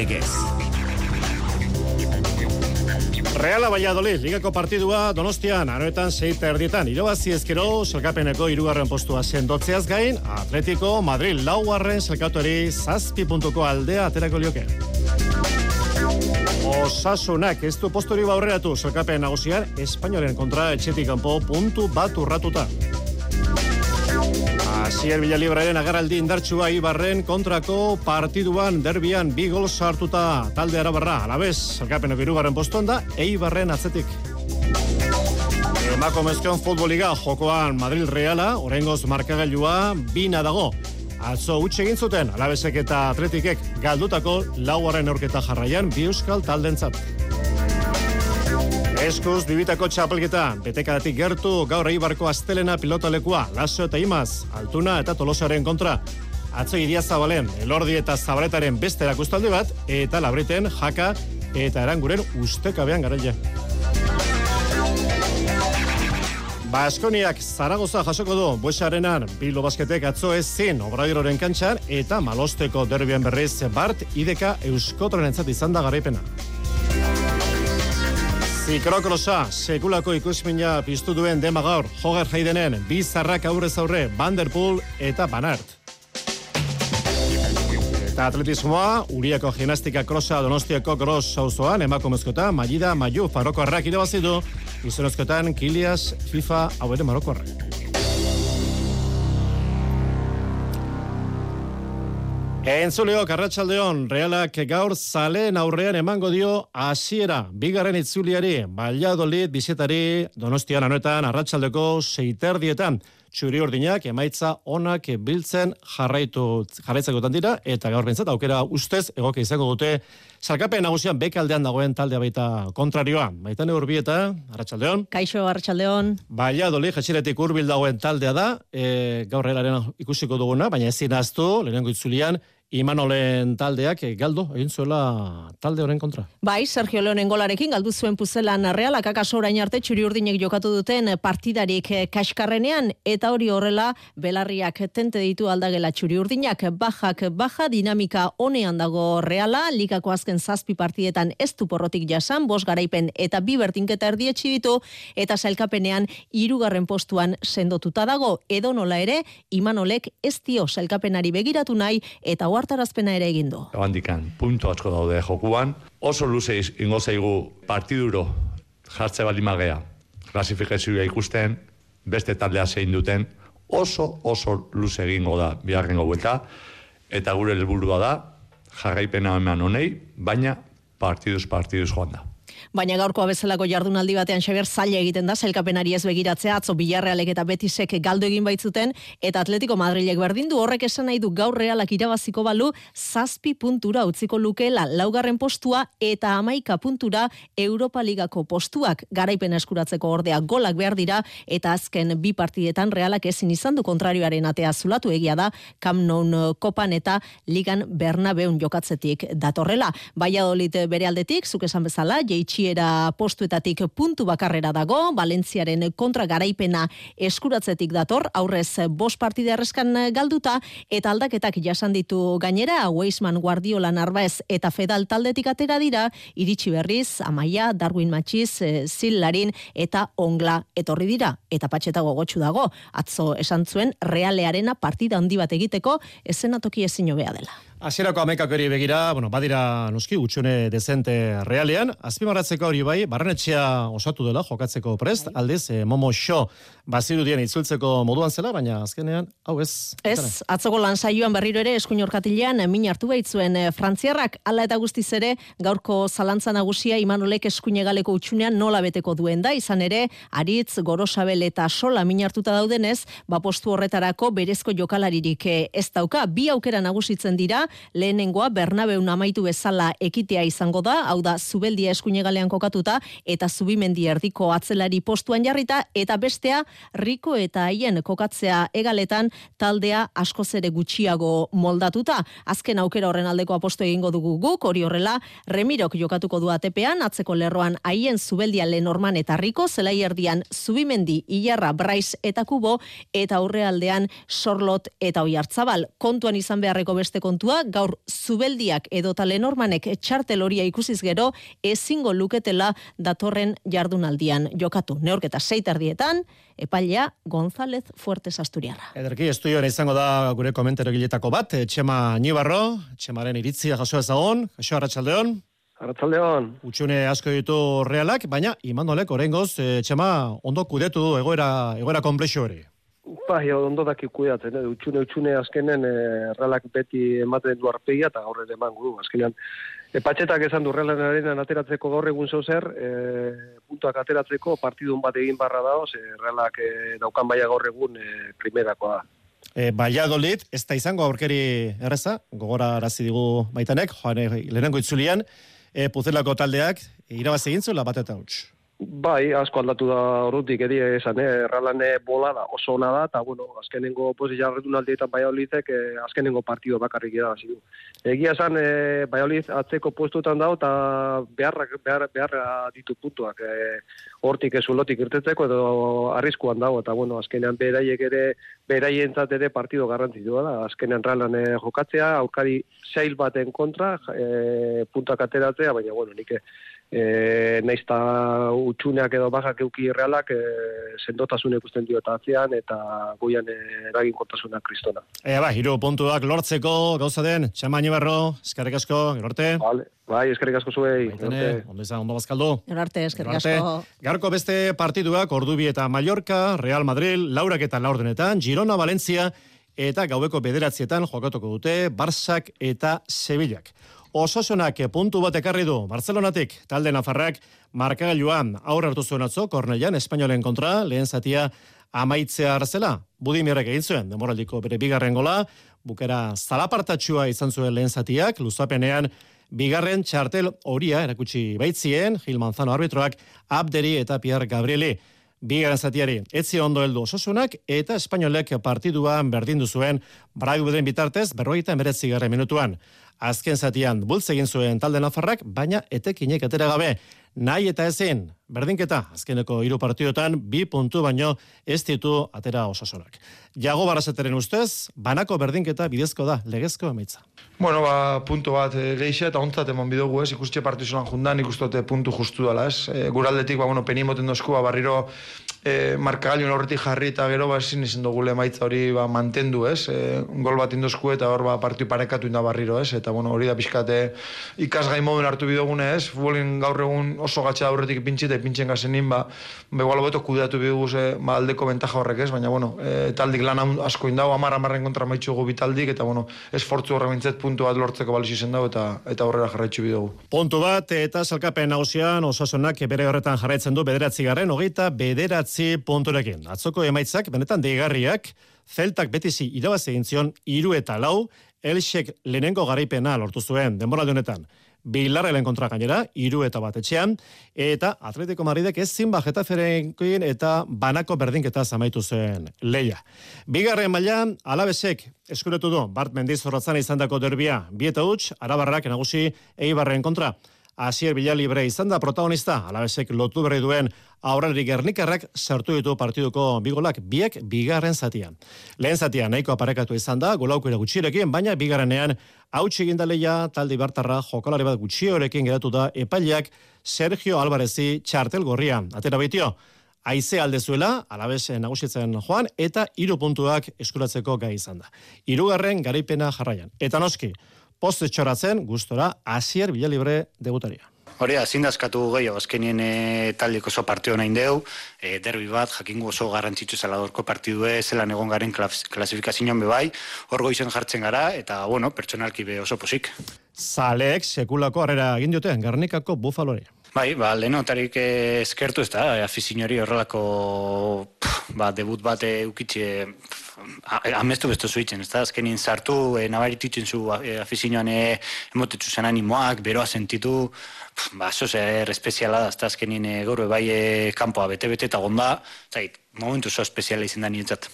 Legez. Reala Valladolid, ligako partidua Donostian, aroetan seita erdietan, irabazi ezkero, selkapeneko irugarren postua sendotzeaz gain, Atletico Madrid laugarren selkatuari zazpi puntuko aldea aterako lioke. Osasunak ez du postori baurreatu selkapen nagusian, Espainoaren kontra etxetik kanpo puntu bat urratuta. Asier Villalibraren agarraldi indartsua Ibarren kontrako partiduan derbian bi gol sartuta talde arabarra. Alabez, zelkapenok irugarren postuan da, Eibarren atzetik. Emako mezkion futboliga jokoan Madrid Reala, orengoz markagailua, bina dago. Atzo utxe egin zuten, alabezek eta atletikek galdutako lauaren aurketa jarraian bi euskal taldentzat. Eskuz bibitako txapelketa, betekadatik gertu gaur eibarko astelena pilotalekua, laso eta imaz, altuna eta tolosaren kontra. Atzo idia zabalen, elordi eta zabaletaren beste erakustaldi bat, eta labriten, jaka eta eranguren ustekabean garaia. Baskoniak Zaragoza jasoko du, buesarenan, Bilbo Basketek atzo ez zin, obradiroren kantxan, eta malosteko derbian berriz, Bart, ideka euskotren entzat izan da garaipena. Zikrokrosa, sekulako ikusmina piztu duen dema gaur, Joger Haidenen, bizarrak aurrez aurre, Vanderpool eta Banart. Eta atletismoa, Uriako gimnastika krosa donostiako gros sauzoan, emakumezkota, Magida Maju Faroko Arrak irabazidu, izonezkotan Kilias FIFA hau ere Maroko Arrak. Entzuleo, Karratxaldeon, realak gaur zaleen aurrean emango dio hasiera bigarren itzuliari, Valladolid, bizetari, donostian anuetan, arratsaldeko seiterdietan, txuri ordinak, emaitza onak biltzen jarraitu, jarraitzakotan dira, eta gaur bintzat, aukera ustez, egoke izango dute, Zalkapen nagusian bekaldean dagoen taldea baita kontrarioa. Baita ne urbieta, Arratxaldeon. Kaixo, Arratxaldeon. Valladolid, jesiretik urbil dagoen taldea da, e, gaur ikusiko duguna, baina ezin aztu, lehenengo itzulian, Imanolen taldeak eh, galdo egin zuela talde horren kontra. Bai, Sergio Leonen golarekin galdu zuen puzelan realak akaso orain arte txuri urdinek jokatu duten partidarik eh, kaskarrenean eta hori horrela belarriak tente ditu aldagela txuri urdinak. Bajak baja dinamika honean dago reala. Ligako azken zazpi partidetan ez du porrotik jasan, bos garaipen eta bi bertinketa erdietxi ditu. Eta sailkapenean hirugarren postuan sendotuta dago. Edo nola ere Imanolek ez dio sailkapenari begiratu nahi eta ohartarazpena ere egin du. Handikan puntu asko daude jokuan, oso luze ingo zaigu partiduro jartze bali magea. Klasifikazioa ikusten, beste taldea zein duten, oso oso luze egingo da biharrengo buelta eta gure helburua da jarraipena eman honei, baina partiduz partiduz joan da. Baina gaurkoa bezalako jardunaldi batean Xabier zaila egiten da sailkapenari ez begiratzea atzo Bilarrealek eta Betisek galdu egin baitzuten eta Atletico Madrilek berdindu horrek esan nahi du gaur Realak irabaziko balu zazpi puntura utziko lukeela laugarren postua eta amaika puntura Europa Ligako postuak garaipen eskuratzeko ordea golak behar dira eta azken bi partidetan Realak ezin izan du kontrarioaren atea zulatu egia da Camp Nou kopan eta Ligan Bernabeun jokatzetik datorrela. Valladolid bere aldetik, zuk esan bezala, jaitsiera postuetatik puntu bakarrera dago, Valentziaren kontra garaipena eskuratzetik dator, aurrez bost partide arreskan galduta, eta aldaketak jasan ditu gainera, Weisman Guardiola Narbaez eta Fedal taldetik atera dira, iritsi berriz, Amaia, Darwin Matxiz, eh, Zillarin eta Ongla etorri dira, eta patxetago gotxu dago, atzo esan zuen, realearena partida handi bat egiteko, ezenatoki ezin hobea dela. Hasierako amekak hori begira, bueno, badira noski utxune dezente realean, azpimarratzeko hori bai, barrenetxea osatu dela jokatzeko prest, aldiz, e, Momo Show bazirudien itzultzeko moduan zela, baina azkenean, hau ez. Ez, atzoko lan saioan berriro ere eskuin orkatilean min hartu baitzuen e, frantziarrak, ala eta guztiz ere, gaurko zalantza nagusia Imanolek eskuinegaleko utxunean nola beteko duen da, izan ere, aritz, gorosabel eta sola min hartuta daudenez, ba postu horretarako berezko jokalaririk ez dauka, bi aukera nagusitzen dira, lehenengoa Bernabeun amaitu bezala ekitea izango da, hau da Zubeldia eskuinegalean kokatuta eta Zubimendi erdiko atzelari postuan jarrita eta bestea Riko eta haien kokatzea egaletan taldea askoz ere gutxiago moldatuta. Azken aukera horren aldeko aposto egingo dugu guk, hori horrela Remirok jokatuko du atepean, atzeko lerroan haien Zubeldia Lenorman eta Riko, zelai erdian Zubimendi, Ilarra, Brais eta Kubo eta aurrealdean Sorlot eta Oiartzabal. Kontuan izan beharreko beste kontua gaur zubeldiak edo talenormanek txartel horia ikusiz gero, ezingo luketela datorren jardunaldian jokatu. Neorketa seitardietan, epailea González Fuertes Asturiarra. Ederki, estudioan izango da gure komentero giletako bat, Txema Nibarro, Txemaren iritzia jaso ezagon, jaso arratsaldeon. Arratzaldeon. Utxune asko ditu realak, baina imandolek orengoz, e, Txema ondo kudetu du egoera, egoera komplexo hori. Bai, ondo daki kuidatzen, eh? utxune utxune azkenen eh, realak beti ematen du arpegia eta gaur ere eman gu. Azkenean, e, patxetak esan du realaren ateratzeko gaur egun zozer, e, puntuak ateratzeko partidun bat egin barra daoz, e, realak e, daukan baia gaur egun e, primerakoa da. E, Valladolid, ez da izango aurkeri erreza, gogora arazi digu baitanek, joan lehenengo itzulian, e, puzelako taldeak, irabaz egin zuela bat eta huts. Bai, asko aldatu da horretik edia esan, eh? erralan eh, bola da, oso ona da, eta bueno, azkenengo posi jarretu naldietan Baiolizek, eh, azkenengo partido bakarrik da, zidu. Egia esan, eh, Baioliz atzeko puestutan dago, eta beharrak, behar, beharra ditu puntuak, eh, hortik ez ulotik irtetzeko, edo arriskuan dago, eta bueno, azkenean beraiek ere, beraientzat ere partido garrantzitua da, azkenean ralan eh, jokatzea, aurkari zail baten kontra, eh, puntuak ateratzea, baina bueno, nik e, naiz ta utxuneak edo bajak euki realak e, sendotasun ikusten dio eta atzean eta goian e, eragin kontasuna kristona. E, ba, hiru puntuak lortzeko gauza den, txamaini barro, eskarrik asko, gerorte. Vale. Bai, eskerrik asko zuei. Baitene, ondo izan, ondo bazkaldu. Gerarte, eskerrik asko. Garko beste partiduak, Ordubi eta Mallorca, Real Madrid, Laurak eta Laurdenetan, Girona, Valencia, eta gaueko bederatzietan jokatuko dute, Barsak eta Sevillak. Osasunak puntu bat ekarri du Barcelonatik talde Nafarrak markagailuan aurre hartu zuen atzo Kornelian Espainolen kontra lehen zatia amaitzea arzela. Budimirrek egin zuen demoraldiko bere bigarren gola, bukera zalapartatxua izan zuen lehen zatiak, luzapenean bigarren txartel horia erakutsi baitzien, Gil Manzano arbitroak, Abderi eta Pierre Gabrieli. Bigarren zatiari, etzi ondo heldu osasunak eta espainolek partiduan berdindu zuen Braiguden bitartez berroita emeretzi minutuan azken zatian bultz egin zuen talde nafarrak, baina etekinek atera gabe. Nahi eta ezin, berdinketa, azkeneko hiru partidotan, bi puntu baino ez ditu atera osasunak. Jago barazeteren ustez, banako berdinketa bidezko da, legezko emaitza. Bueno, ba, puntu bat e, gehixe eta ontzat eman bidugu ez, ikustxe partizulan jundan, ikustote puntu justu dela ez. E, guraldetik, ba, bueno, penimoten dozku, ba, barriro e, markagailu horretik jarri eta gero, ba, ezin izan dugu emaitza hori ba, mantendu ez. E, gol bat indozku eta hor, ba, partiu parekatu inda barriro ez. Eta, bueno, hori da pixkate ikasgai moduen hartu bidogune ez. Futbolin gaur egun oso gatxa aurretik pintxe eta pintxen gazenin, ba, begoalo beto kudeatu bidugu ze, ba, aldeko bentaja horrek ez, baina, bueno, e, taldik lan asko indau, amar amarren kontra maitxugu bitaldik, eta, bueno, esfortzu horre mintzet puntu bat lortzeko balix izen dago, eta, eta aurrera jarraitzu bidugu. Puntu bat, eta salkapen nagusian, osasunak bere horretan jarraitzen du bederatzi garren, hogeita bederatzi punturekin. Atzoko emaitzak, benetan deigarriak, Zeltak betizi irabaz egin zion, iru eta lau, Elxek lehenengo garaipena lortu zuen, denboralde honetan. Bilarrelen kontra gainera, iru eta bat etxean, eta Atletico Madridek zin bajeta ferenkoin eta banako berdinketa zamaitu zen leia. Bigarren mailan alabesek eskuretu du, Bart Mendiz horratzan izan dako derbia, bieta huts, arabarrak nagusi eibarren kontra. Asier Bila Libre izan da protagonista, alabesek lotu berri duen aurrerik gernikarrak sartu ditu partiduko bigolak biek bigarren zatian. Lehen zatian nahiko aparekatu izan da, golaukera gutxirekin, baina bigarrenean hautsi gindaleia talde bartarra jokalari bat gutxiorekin geratu da epaileak Sergio Alvarezi txartel gorria. Atera baitio, Aize aldezuela, alabez nagusitzen joan, eta hiru puntuak eskuratzeko gai izan da. Hirugarren garaipena jarraian. Eta noski, post txoratzen, gustora, Asier Bilalibre debutaria. Hori, azin dazkatu gehiago, azkenien e, taldeko oso partio nahi deu, e, derbi bat, jakingo oso garrantzitsu zela dorko partidue, zelan egon garen klasifikazioan bebai, hor goizen jartzen gara, eta, bueno, pertsonalki be oso posik. Zaleek, sekulako harrera egin dute, garnikako bufalore. Bai, ba, lehenotarik eskertu ez da, afizinori horrelako ba, debut bat eukitxe amestu besto zuitzen, ez da, azkenin sartu, e, nabarititzen zu e, afizinoan e, emotetzu zen animoak, beroa sentitu, ba, zo zer espeziala da, ez da, azkenin e, gaur bai e, kanpoa bete-bete eta gonda, zait, momentu zo espeziala izan da nietzat.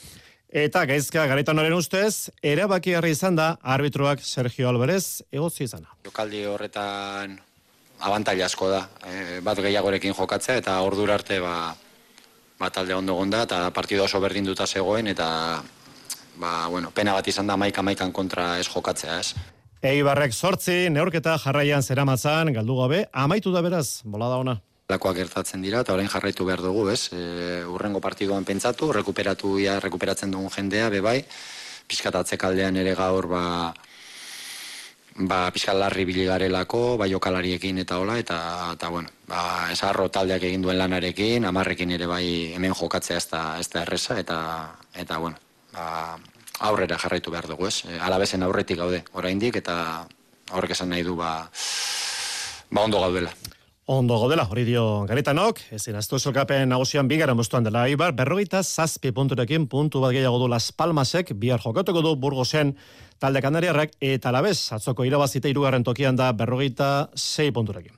Eta gaizka garaitan horren ustez, erabaki harri izan da arbitroak Sergio Alvarez egotzi izana. Jokaldi horretan abantaila asko da, e, bat gehiagorekin jokatzea eta ordura arte ba, ba, talde ondo gonda eta partido oso berdinduta zegoen eta ba, bueno, pena bat izan da maika maikan kontra ez jokatzea ez. Eibarrek sortzi, neorketa jarraian zeramatzan, galdu gabe, amaitu da beraz, bola da ona. Lakoak gertatzen dira eta orain jarraitu behar dugu, ez? E, urrengo partiduan pentsatu, rekuperatu ja rekuperatzen dugun jendea bebai. Piskatatze kaldean ere gaur ba ba pizkat larri biligarelako, bai jokalariekin eta hola eta eta bueno, ba esarro taldeak egin duen lanarekin, amarrekin ere bai hemen jokatzea ez da ez da erresa eta eta bueno, ba aurrera jarraitu behar dugu, ez? E, Alabesen aurretik gaude oraindik eta horrek esan nahi du ba ba ondo gaudela. Ondo godela, hori dio garetanok, ezin aztu esolkapen nagusian bigaren bostuan dela Ibar, berrogeita zazpi punturekin puntu bat gehiago du Las Palmasek, bihar jokatuko du Burgosen talde kanariarrak, eta labez, atzoko irabazite irugarren tokian da berrogeita zei punturekin.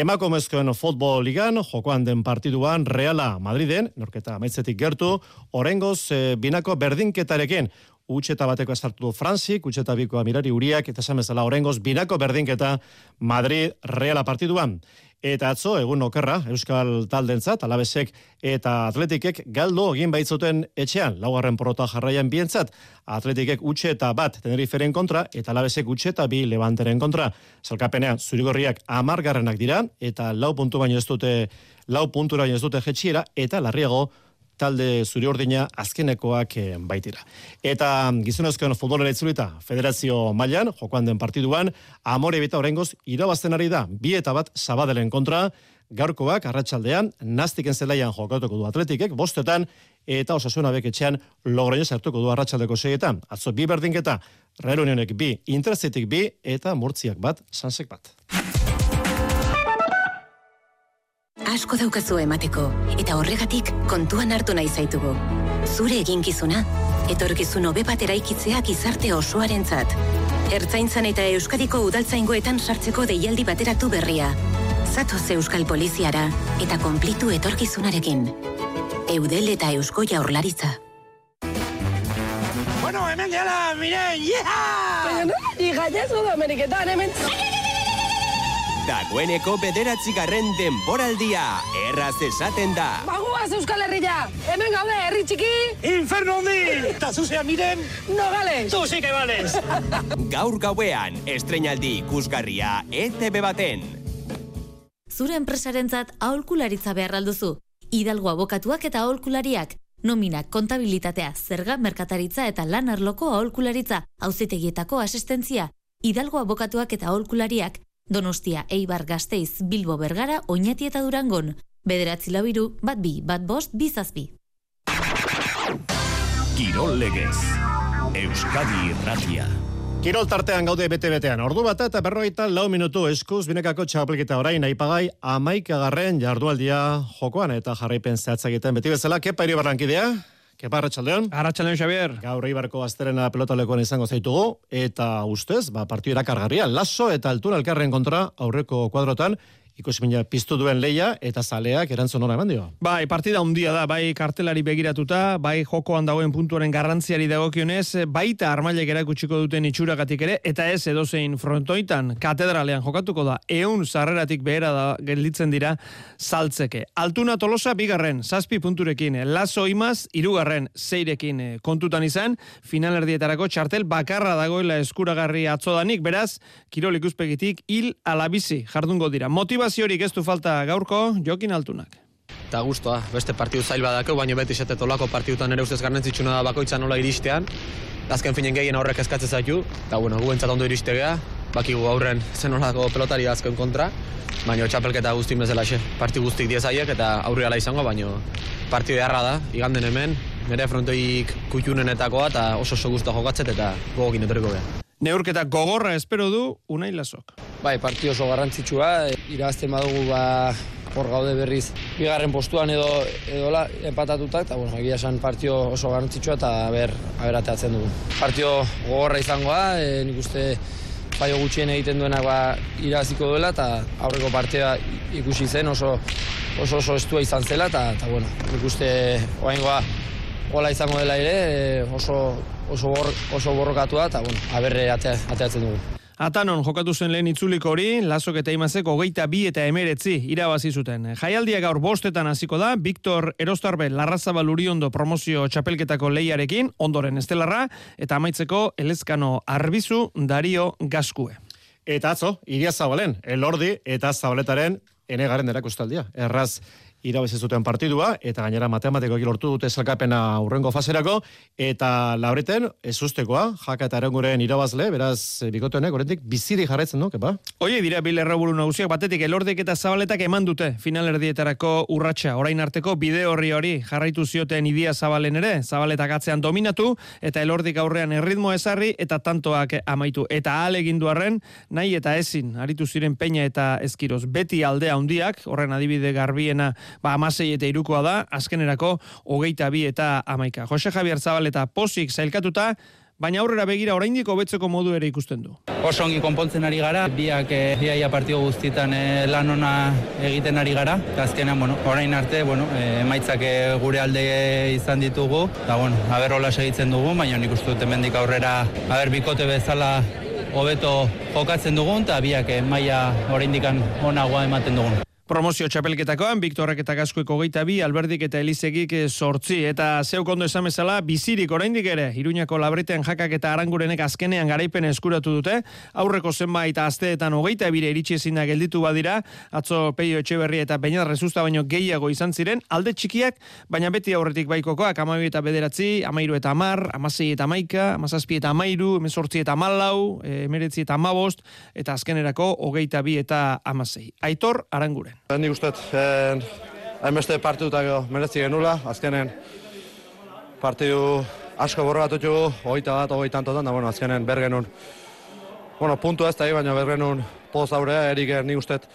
Emakumezkoen futbol ligan, jokoan den partiduan, Reala Madriden, norketa maitzetik gertu, orengoz e, binako berdinketarekin, utxeta bateko esartu du Franzik, utxeta bikoa mirari uriak, eta esan bezala orengoz, binako berdinketa Madrid Reala partiduan. Eta atzo, egun okerra, Euskal Taldentzat, Alabesek eta Atletikek galdo egin baitzuten etxean, laugarren porota jarraian bientzat, Atletikek utxe eta bat Teneriferen kontra, eta Alabesek utxe eta bi Levanteren kontra. Zalkapenean, zurigorriak amargarrenak dira, eta lau puntu baino ez dute, lau puntura baino ez dute jetxiera, eta larriago, talde zuri ordina azkenekoak eh, baitira. Eta gizonezkoen futbolera itzulita federazio mailan jokoan den partiduan, amore beta orengoz irabazten ari da, bi eta bat sabadelen kontra, gaurkoak arratsaldean nastiken zelaian jokatuko du atletikek, bostetan, eta osasuna beketxean logroño sartuko du arratsaldeko seietan. Atzo bi berdinketa, Real Unionek bi, Intercetik bi, eta Murtziak bat, Sansek bat. Asko daukazu emateko, eta horregatik kontuan hartu nahi zaitugu. Zure eginkizuna, etorkizun hobe bat eraikitzea gizarte osoarentzat. Ertzaintzan eta Euskadiko udaltzaingoetan sartzeko deialdi bateratu berria. Zatoz Euskal Poliziara eta konplitu etorkizunarekin. Eudel eta Eusko Jaurlaritza. Bueno, hemen gehala, miren, yeha! Baina nola di gaiazo da Ameriketan, hemen... Dagoeneko bederatzigarren denboraldia, erraz esaten da. Bagoaz Euskal Herria, hemen gaude, herri txiki... Inferno hondi! Eta zuzea miren... Nogales! Tu sí que vales! Gaur gauean, estrenaldi ikusgarria ETV baten. Zure enpresarentzat aholkularitza behar alduzu. Hidalgo abokatuak eta aholkulariak. Nominak, kontabilitatea, zerga, merkataritza eta lan arloko aholkularitza, auzitegietako asistentzia. Hidalgo abokatuak eta aholkulariak, Donostia, Eibar, Gasteiz, Bilbo, Bergara, Oñati eta Durangon. Bederatzi labiru, bat bi, bat bost, bizazbi. Kirol legez. Euskadi Irratia. Kirol tartean gaude bete-betean. Ordu bat eta berroita lau minutu eskuz binekako txapelketa orain aipagai amaikagarren jardualdia jokoan eta jarraipen zehatzak egiten beti bezala. Kepa iri barrankidea? Kepa Arratxaldeon? Arratxaldeon, Xavier. Gaur Eibarko azterena pelotalekoan izango zaitugu, eta ustez, ba, partio erakargarria, laso eta altura elkarren kontra aurreko kuadrotan, ikusmina piztu duen leia eta zaleak erantzun hona eman dio. Bai, partida handia da, bai kartelari begiratuta, bai jokoan dagoen puntuaren garrantziari dagokionez, baita armailek erakutsiko duten itxuragatik ere, eta ez edozein frontoitan katedralean jokatuko da, eun sarreratik behera da gelditzen dira saltzeke. Altuna tolosa bigarren, zazpi punturekin, laso imaz, irugarren, zeirekin eh, kontutan izan, finalerdietarako txartel bakarra dagoela eskuragarri atzodanik, beraz, kirol ikuspegitik hil alabizi jardungo dira. Motivaziorik ez du falta gaurko, jokin altunak. Eta guztua, beste partidu zail badako, baina beti esatet olako partidutan ere ustez garrantzitsuna da bakoitza nola iristean. Azken finen gehien aurrek eskatzen zaitu, eta bueno, gu ondo iriste geha, bakigu aurren zen olako pelotari azken kontra, baina txapelketa guzti bezala xe, parti guztik diezaiek eta aurri izango, baina partidu beharra da, iganden hemen, nire frontoik kutxunenetakoa eta oso oso guztua jokatzet eta gogokin etoriko geha. Neurketa gogorra espero du unai lasok. Bai, partio oso garrantzitsua, e, irabazten badugu ba, hor gaude berriz bigarren postuan edo edola empatatuta eta bueno, egia esan partio oso garrantzitsua eta ber aberateatzen dugu. Partio gogorra izangoa, e, nik uste paio gutxien egiten duenak ba, irabaziko duela eta aurreko partea ikusi zen oso oso oso estua izan zela eta, eta bueno, nik uste oaingoa gola izango dela ere, e, oso oso bor, oso borrokatua eta bueno, aberre atea, ateatzen dugu. Atanon jokatu zen lehen itzuliko hori, lasok eta imazek hogeita bi eta emeretzi irabazi zuten. Jaialdia gaur bostetan hasiko da, Viktor Erostarbe Larrazabal Uriondo promozio txapelketako leiarekin, ondoren estelarra, eta amaitzeko Elezkano Arbizu Dario Gaskue. Eta atzo, iria zabalen, elordi eta zabaletaren enegaren erakustaldia. Erraz, irabazi zuten partidua eta gainera matematikoki lortu dute zelkapena urrengo faserako eta laureten ezustekoa jaka eta eranguren irabazle beraz bikotenek oraindik biziri jarraitzen du kepa? Oie dira bil erraburu nagusiak batetik elordik eta zabaletak eman dute finalerdietarako urratsa. Orain arteko bide horri hori jarraitu zioten idia zabalen ere zabaletak atzean dominatu eta elordik aurrean erritmo ezarri eta tantoak amaitu. Eta ale egin duarren nahi eta ezin aritu ziren peina eta ezkiroz beti aldea handiak horren adibide garbiena ba, amasei eta irukoa da, azkenerako hogeita bi eta amaika. Jose Javier Zabal eta Posik zailkatuta, baina aurrera begira oraindik hobetzeko modu ere ikusten du. Oso ongi konpontzen ari gara, biak e, biaia partio guztietan e, lan ona egiten ari gara, eta azkenean, bueno, orain arte, bueno, e, emaitzak gure alde izan ditugu, eta bueno, haber hola segitzen dugu, baina nik uste dut emendik aurrera, haber bikote bezala hobeto jokatzen dugun, eta biak e, maia oraindikan onagoa ematen dugun. Promozio txapelketakoan, Viktorrek eta Gaskoeko geita bi, Alberdik eta Elizegik sortzi. Eta zeuk ondo esan bezala, bizirik oraindik ere, Iruñako labreten jakak eta arangurenek azkenean garaipen eskuratu dute, aurreko zenbait asteetan hogeita bire iritsi ezin da gelditu badira, atzo peio etxeberri eta bainat rezusta baino gehiago izan ziren, alde txikiak, baina beti aurretik baikokoak, amairu eta bederatzi, amairu eta amar, amasei eta maika, amazazpi eta amairu, emezortzi eta malau, emeretzi eta amabost, eta azkenerako hogeita bi eta amasei. Aitor, aranguren. Ni gustet, eh, hainbeste partidutak merezi genula, azkenen partidu asko borratu txugu, hogeita bat, hogeita antotan, da, bueno, azkenen bergenun, bueno, puntu ez da, baina bergenun poz aurea, erik ni gustet,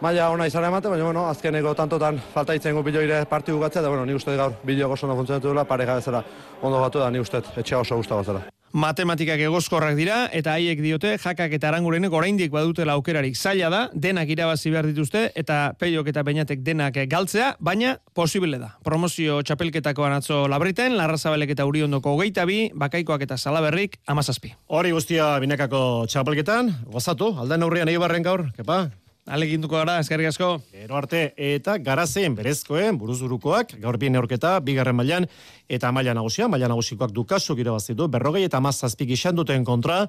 maila ona izan emate, baina, bueno, azkeneko tantotan falta itzen gu biloire partidu gatzea, da, bueno, ni gustet gaur bilio oso ondo funtzionatu dela, pareja bezala ondo batu da, ni gustet, etxea oso guztago zela matematikak egoskorrak dira eta haiek diote jakak eta arangurenek oraindik badutela aukerarik. Zaila da denak irabazi behar dituzte eta peiok eta peinatek denak galtzea baina posible da. Promozio txapelketakoan atzo labriten larrazabelek eta uriondoko hogeita bi bakaikoak eta salaberrik amazazpi hori guztia binekako txapelketan. Gozatu alden aurrian eibarren gaur kepa Aleginduko gara, eskerrik asko. Gero arte, eta garazen berezkoen, buruzurukoak, gaur bien neorketa, bigarren mailan eta maila nagusia, maila nagusikoak dukasuk irabazitu, berrogei eta mazazpik isan duten kontra,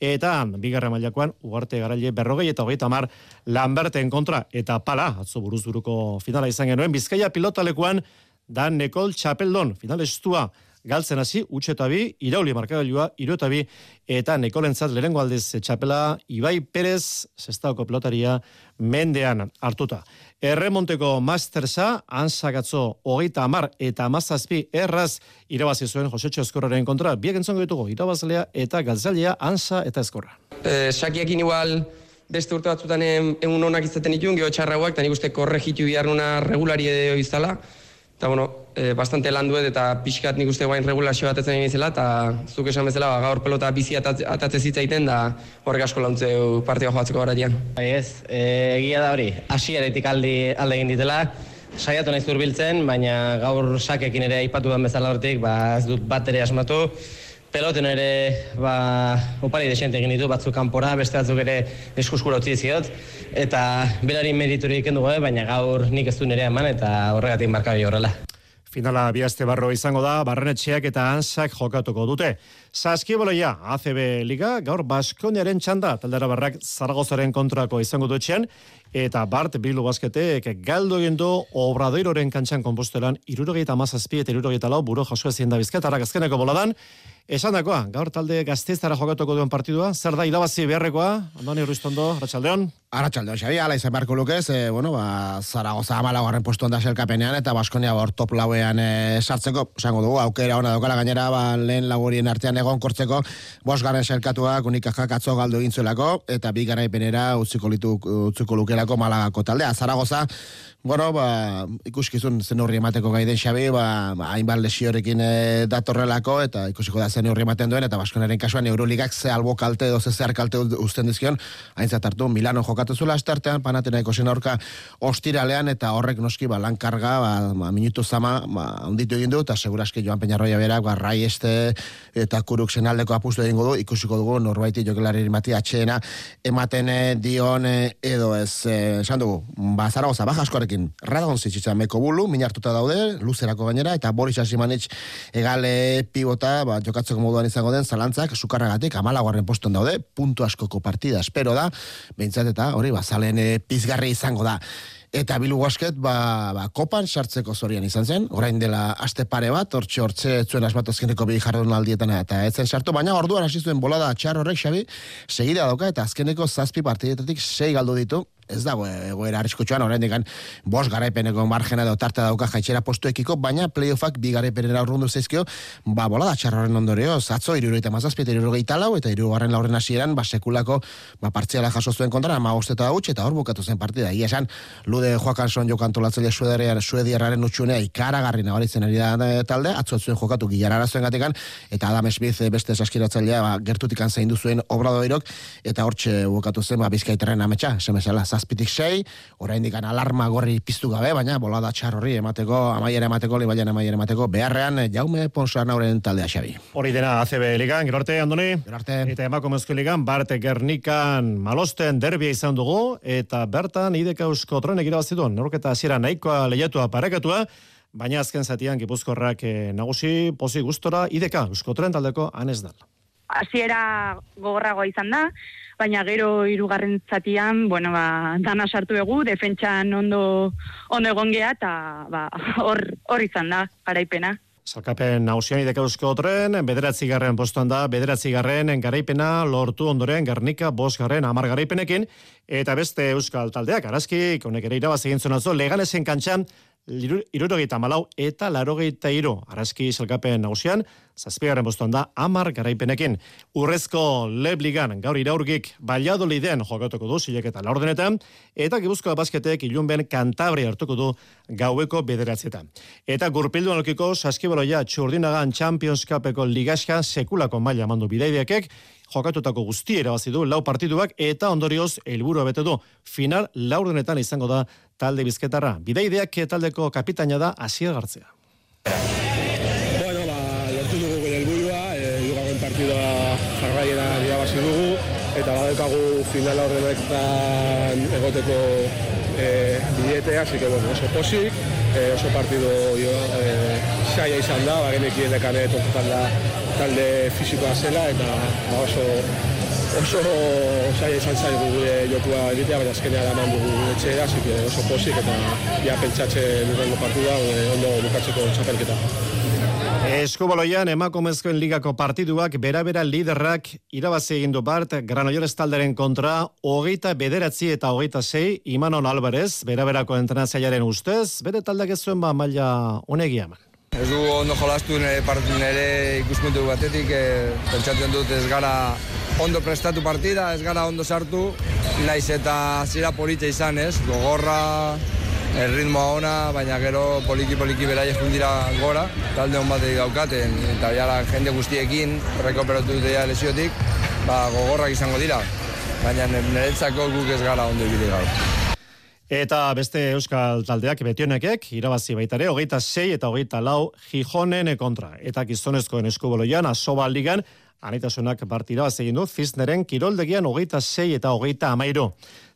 eta bigarren mailakoan, uarte garaile, berrogei eta hogeita mar lanberten kontra, eta pala, atzo buruzuruko finala izan genuen, bizkaia pilotalekuan, dan Nekol Txapeldon, final estua, galtzen hasi utxe eta bi, irauli markagailua, iru eta bi, eta nekolentzat lehengo aldez txapela Ibai Perez, zestaoko pelotaria, mendean hartuta. Erremonteko mastersa, ansakatzo hogeita amar eta mazazpi erraz irabazi zuen Josetxo Eskorraren kontra, biak entzongo ditugu irabazlea eta galtzalea ansa eta eskorra. E, sakiakin igual beste urte batzutan egun honak izaten dituen, geho txarrauak, eta nik uste korregitu behar nuna regulari edo izala, eta bueno, e, bastante lan duet eta pixkat nik uste guain regulazio bat etzen egin eta zuk esan bezala ba, gaur pelota bizi atatze zitzaiten da horrek asko launtzeu partioa joatzeko garatian. Bai ez, e, egia da hori, hasieretik aldi alde egin ditela, saiatu nahi zurbiltzen, baina gaur sakekin ere aipatu den bezala hortik, ba, ez dut bat ere asmatu, peloten ere ba, opari desente egin ditu, batzuk kanpora, beste batzuk ere eskuskura utzi ziot, eta berari meriturik kendu eh, baina gaur nik ez du nire eman, eta horregatik markabi horrela. Finala biazte barro izango da, barrenetxeak eta ansak jokatuko dute. Saskiboloia, ACB Liga, gaur Baskoniaren txanda, taldera barrak Zaragozaren kontrako izango dutxean, eta Bart Bilu Basketek galdo egin du Obradoiroren kantxan kompostelan, irurogeita mazazpi eta irurogeita lau buru jaso ezin da bizketara gazkeneko boladan, Esan dakoa, gaur talde gazteztara jokatuko duen partidua, zer da irabazi beharrekoa, Andoni Ruistondo, Arratxaldeon? Arratxaldeon, Xabi, ala izan beharko lukez, e, bueno, ba, Zaragoza amala garren postu onda selkapenean, eta Baskonia hor top lauean e, sartzeko, esango dugu, aukera ona daukala gainera, ba, lehen lagurien artean egon kortzeko, bos garren selkatuak unikakak atzo galdu egin zuelako, eta bi garaipenera utziko, litu, utziko lukela Italiako Malagako taldea. Zaragoza, Bueno, ba, ikuskizun zen horri emateko gaiden xabi, ba, ba hainbat lesiorekin e, datorrelako, eta ikusiko da zen horri ematen duen, eta baskonaren kasuan Euroligak ze albo kalte edo ze zehar kalte uzten dizkion, haintzat hartu, Milano jokatu zula estartean, panatina ikosin aurka ostiralean, eta horrek noski, ba, lan karga, ba, ba, minutu zama, ba, onditu egin du, eta seguraski Joan Peñarroia berak, ba, rai este, eta kuruk zenaldeko apustu egingo du, ikusiko dugu, norbaiti jokelari mati atxeena, ematen e, dion, e, edo ez, esan dugu, ba, zaragoza, baja Horrekin, Radon Zitzitza meko bulu, minartuta daude, luzerako gainera, eta Boris Asimanitz egale pibota, ba, jokatzeko moduan izango den, zalantzak, sukarragatik, amalagoaren poston daude, puntu askoko partida, espero da, behintzat eta hori, ba, zalen e, pizgarri izango da. Eta bilu basket, ba, ba, kopan sartzeko zorian izan zen, orain dela aste pare bat, hortxe hortxe zuen asbat azkeneko bi jardun aldietan eta etzen sartu, baina orduan hasi zuen bolada txar horrek, Xabi, segida dauka eta azkeneko zazpi partidetatik sei galdu ditu, ez dago egoera arriskutsuan oraindik bost garaipeneko margena edo tarta dauka jaitsera postuekiko baina playoffak bi garaipenera urrundu zaizkio ba bolada txarroren ondorio zatzo 77 74 eta 3. laurren hasieran ba sekulako ba partziala jaso zuen kontra 15 eta huts eta hor bukatu zen partida ia esan lude joakanson jokantolatzele suederia suediarraren utxunea ikaragarri nabaritzen ari da eh, talde atzo zuen jokatu gilara zuen gatikan eta Adam Smith eh, beste saskiratzailea ba gertutikan zaindu zuen obradoirok eta hortxe bukatu zen ba bizkaitarren ametsa semesala zazpitik sei, orain dikan alarma gorri piztu gabe, baina bolada txar horri emateko, amaiera emateko, libaian amaiera emateko, beharrean jaume ponsoan nauren taldea xabi. Hori dena ACB ligan, gero arte, Andoni? Gero arte. Eta emako mezko ligan, Barte Gernikan malosten derbia izan dugu, eta bertan ideka eusko trenek irabazitun, norketa hasiera nahikoa lehiatua parekatua, baina azken zatian gipuzkorrak eh, nagusi, pozi gustora, ideka eusko tren taldeko anez dal. Hasiera gogorragoa izan da, baina gero hirugarren zatian, bueno, ba, dana sartu egu, defentsan ondo, ondo egon geha, eta ba, hor, hor izan da, garaipena. Zalkapen nausian idekauzko tren, bederatzi garren postuan da, bederatzi garren garaipena lortu ondoren garnika bos garren amar garaipenekin, eta beste euskal taldeak, arazki, honek ere irabaz egin zuen atzo, leganesen kantxan, irurogeita malau eta larogeita iru. Arazki zelkapen nagusian, zazpigarren bostuan da, amar garaipenekin. Urrezko lebligan, gaur iraurgik, baliado liden jokatuko du, zilek eta laurdenetan, eta gibuzko basketek ilunben kantabri hartuko du gaueko bederatzietan. Eta gurpildu alokiko, saskibaloia txurdinagan Champions Cupeko ligaska sekulako maila mandu bidaideakek, jokatutako guzti erabazi du lau partiduak eta ondorioz helburu bete du. Final laurdenetan izango da talde bizketarra. Bideideak taldeko kapitaina da Asier Gartzea. Bueno, ba, lortu dugu gure helburua, e, partidua jarraiera irabazi dugu eta badaukagu final laurdenetan egoteko e, bidete, así que bueno, oso posik, e, oso partidu jo, e, saia izan da, bagenekien dekane da talde fisikoa zela eta ba, oso oso saia izan zaigu gure jokua egitea, baina azkenea da dugu etxera, que oso posik eta ja pentsatxe lurrengo partida ondo bukatzeko txapelketa. Eskubaloian emakumezkoen ligako partiduak bera-bera liderrak irabazi egin du Bart Granollers talderen kontra hogeita bederatzi eta hogeita sei Imanon Alvarez bera-berako entrenazaiaren ustez bere taldeak ez zuen ba maila honegia eman. Ez du ondo jolastu nire, nire ikuspuntu batetik, e, pentsatzen dut ez gara ondo prestatu partida, ez gara ondo sartu, naiz eta zira politxe izan ez, gogorra, el ritmoa ona, baina gero poliki-poliki beraia dira gora, talde hon batetik daukaten, eta jara jende guztiekin, rekoperatu dute lesiotik, ba, gogorrak izango dira, baina niretzako guk ez gara ondo ibili gaur. Eta beste euskal taldeak betionekek, irabazi baitare, hogeita sei eta hogeita lau jijonen kontra. Eta gizonezkoen eskuboloian, asoba ligan, anitasunak partira bat egin du, Fisneren kiroldegian hogeita sei eta hogeita amairu.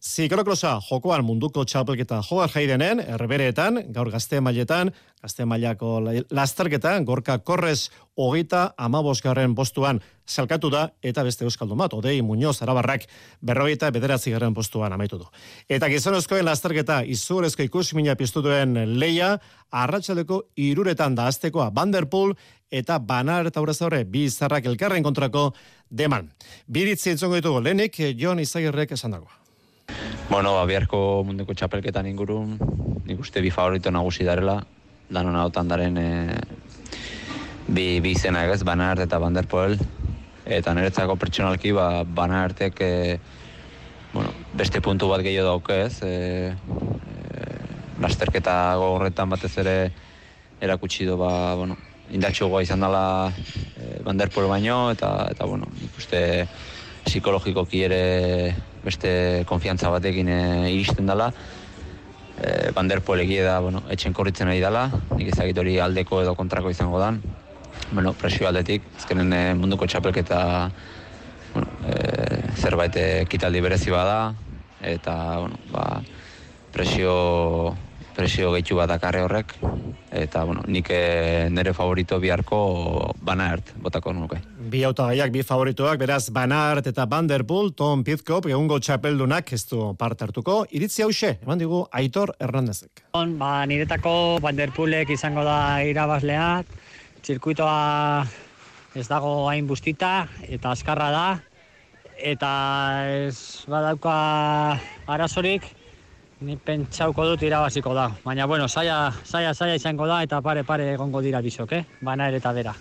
Zikroklosa, jokoan munduko txapelketa joa jaidenen, erbereetan, gaur gazte mailetan, gazte mailako lasterketan, gorka korrez hogeita amabosgarren postuan salkatu da, eta beste euskaldun bat, odei Muñoz Arabarrak berrogeita bederatzi garren postuan amaitu du. Eta gizonezkoen lasterketa izurezko ikusmina piztu duen leia, arratsaldeko iruretan da aztekoa Vanderpool, eta banar eta horre bi izarrak elkarren kontrako deman. Biritzi entzongo ditugu, lehenik, Jon Izagirrek esan dagoa. Bueno, biharko munduko txapelketan ingurun, nik uste bi favorito nagusi darela, danon hautan daren e, bi, bi izena egez, Banart eta Vanderpoel, eta niretzako pertsonalki ba, Banartek e, bueno, beste puntu bat gehiago dauke ez, e, e, lasterketa gogorretan batez ere erakutsi du ba, bueno, indatxogoa izan dela e, banderpol baino, eta, eta bueno, ikuste psikologikoki ere beste konfiantza batekin e, iristen dela, e, banderpol egie da, bueno, etxen korritzen ari dela, nik ezagit hori aldeko edo kontrako izango dan, bueno, presio aldetik, ezkenen e, munduko txapelketa bueno, e, zerbait ekitaldi berezi bada, eta, bueno, ba, presio presio gehitu bat dakarre horrek, eta, bueno, nik eh, nire favorito biharko Banaert botako nuke. Bi autogaiak, bi favoritoak, beraz Banaert eta Vanderpool, Tom Pizkop, egungo txapeldunak ez du parte hartuko, iritzi hause, eman digu Aitor Hernandezek. Ba, niretako Vanderpoolek izango da irabazlea, zirkuitoa ez dago hain bustita, eta azkarra da, eta ez badauka arazorik, Ni pentsauko dut irabaziko da. Baina, bueno, saia, saia, saia izango da eta pare-pare egongo dira bizok, eh? Baina ere eta dera.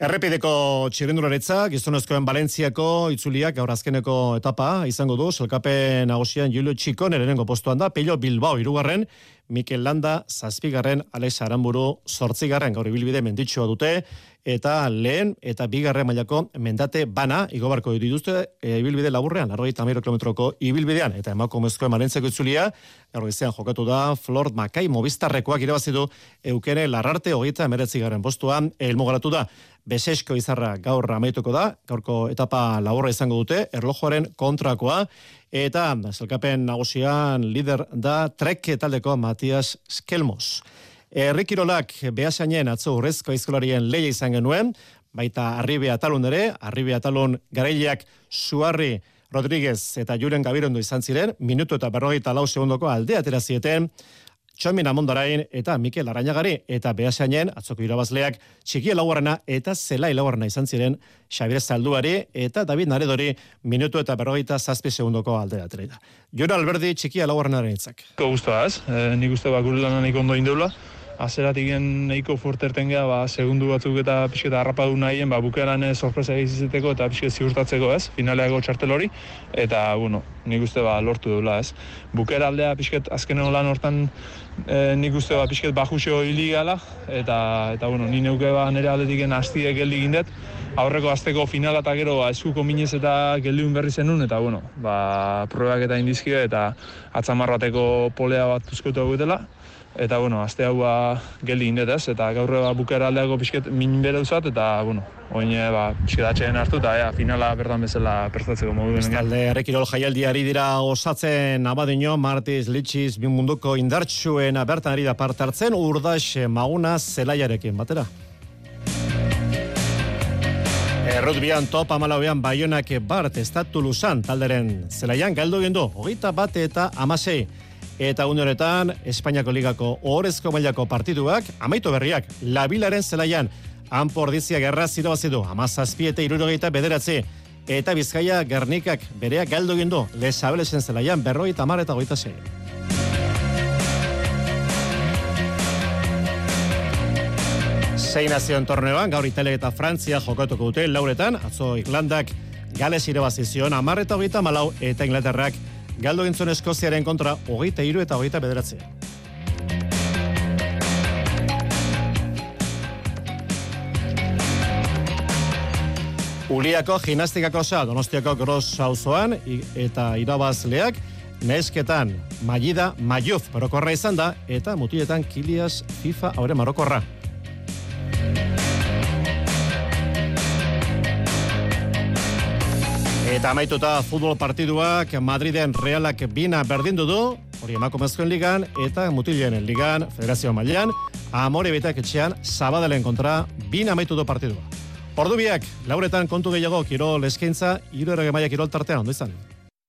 Errepideko txirrendularetza, gizonezkoen Valentziako itzuliak gaur azkeneko etapa izango du, selkapen nagusian Julio Txiko nerenengo postuan da, Pello Bilbao irugarren, Mikel Landa zazpigarren, Alex Aramburu sortzigarren, gaur ibilbide menditsua dute, eta lehen eta bigarren mailako mendate bana igobarko dituzte e, ibilbide laburrean, arrogeita miro kilometroko ibilbidean, eta emako mezko emarentzeko itzulia, arrogezean jokatu da, Flord Makai mobistarrekoak irabazidu eukene larrarte hogeita emeretzi garen postuan, elmogaratu da, Besesko izarra gaur amaituko da, gaurko etapa laburra izango dute, erlojoaren kontrakoa, eta zelkapen nagusian lider da trek taldeko Matias Skelmos. Errikirolak behasainen atzo urrezko aizkolarien leia izan genuen, baita arribe atalun ere, arribe atalun garaileak suarri Rodríguez eta Juren Gabirondo izan ziren, minutu eta berrogeita lau segundoko alde atera zieten, Txomin Amondarain eta Mikel Arañagari eta behasainen atzoko irabazleak txikia laugarrena eta zelai laugarrena izan ziren Xabier Zalduari eta David Naredori minutu eta berrogeita zazpi segundoko alde atera. Jura Alberdi txikia laugarrenaren itzak. Ko guztuaz, e, nik uste bakuru lanan ondo indola, azeratik gen nahiko forterten geha, ba, segundu batzuk eta pixketa harrapadu nahien, ba, bukeran sorpresa egizizeteko eta pixket ziurtatzeko ez, finaleago txartel hori, eta, bueno, nik uste ba, lortu dula ez. Bukera aldea pixket azkenen lan hortan e, nik uste ba, pixket bajusio hili gala, eta, eta, bueno, ni neuke ba, nire aldetik gen hastiek geldi gindet, aurreko azteko finala eta gero ba, eskuko minez eta geldiun berri zenun, eta, bueno, ba, probak eta indizkio, eta atzamarrateko polea bat uzkotu dela, eta bueno, aste hau ba geldi indetez eta gaur ba bukera aldeago pizket min bere uzat eta bueno, orain ba pizket hartu eta ea finala berdan bezala prestatzeko modu den. Talde Errekirol jaialdiari dira osatzen Abadino Martis Litxis bin munduko indartsuen bertan ari da parte hartzen Urdax Maguna Zelaiarekin batera. Errutbian top amalauean baionak bart estatu lusan talderen zelaian galdu gendu, hogeita bate eta amasei. Eta une honetan, Espainiako ligako ohorezko mailako partiduak, amaitu berriak, labilaren zelaian, anpordizia gerra zido bazidu, amazazpi eta irurogeita bederatzi, eta bizkaia gernikak bereak galdu gindu, lezabelesen zelaian, berroi eta mar eta goita zei. Zein nazion torneoan, gaur Italia eta Frantzia jokatuko dute lauretan, atzo Irlandak Gales irebazizion, amar eta hogeita malau, eta Inglaterrak galdo gintzon Eskoziaren kontra hogeita iru eta hogeita bederatzea. Uliako gimnastikako sa, donostiako gros sauzoan eta irabazleak, nesketan Magida Mayuf barokorra izan da, eta mutiletan Kilias FIFA haure marokorra. Eta amaituta futbol partiduak Madriden Realak bina berdindu du, hori emako mezkoen ligan, eta mutilen ligan, federazio mailean, amore betak etxean, zabadelen kontra, bina amaitu du partidua. Ordu biak, lauretan kontu gehiago, kirol eskaintza, iru errege maia kirol tartean, ondo izan.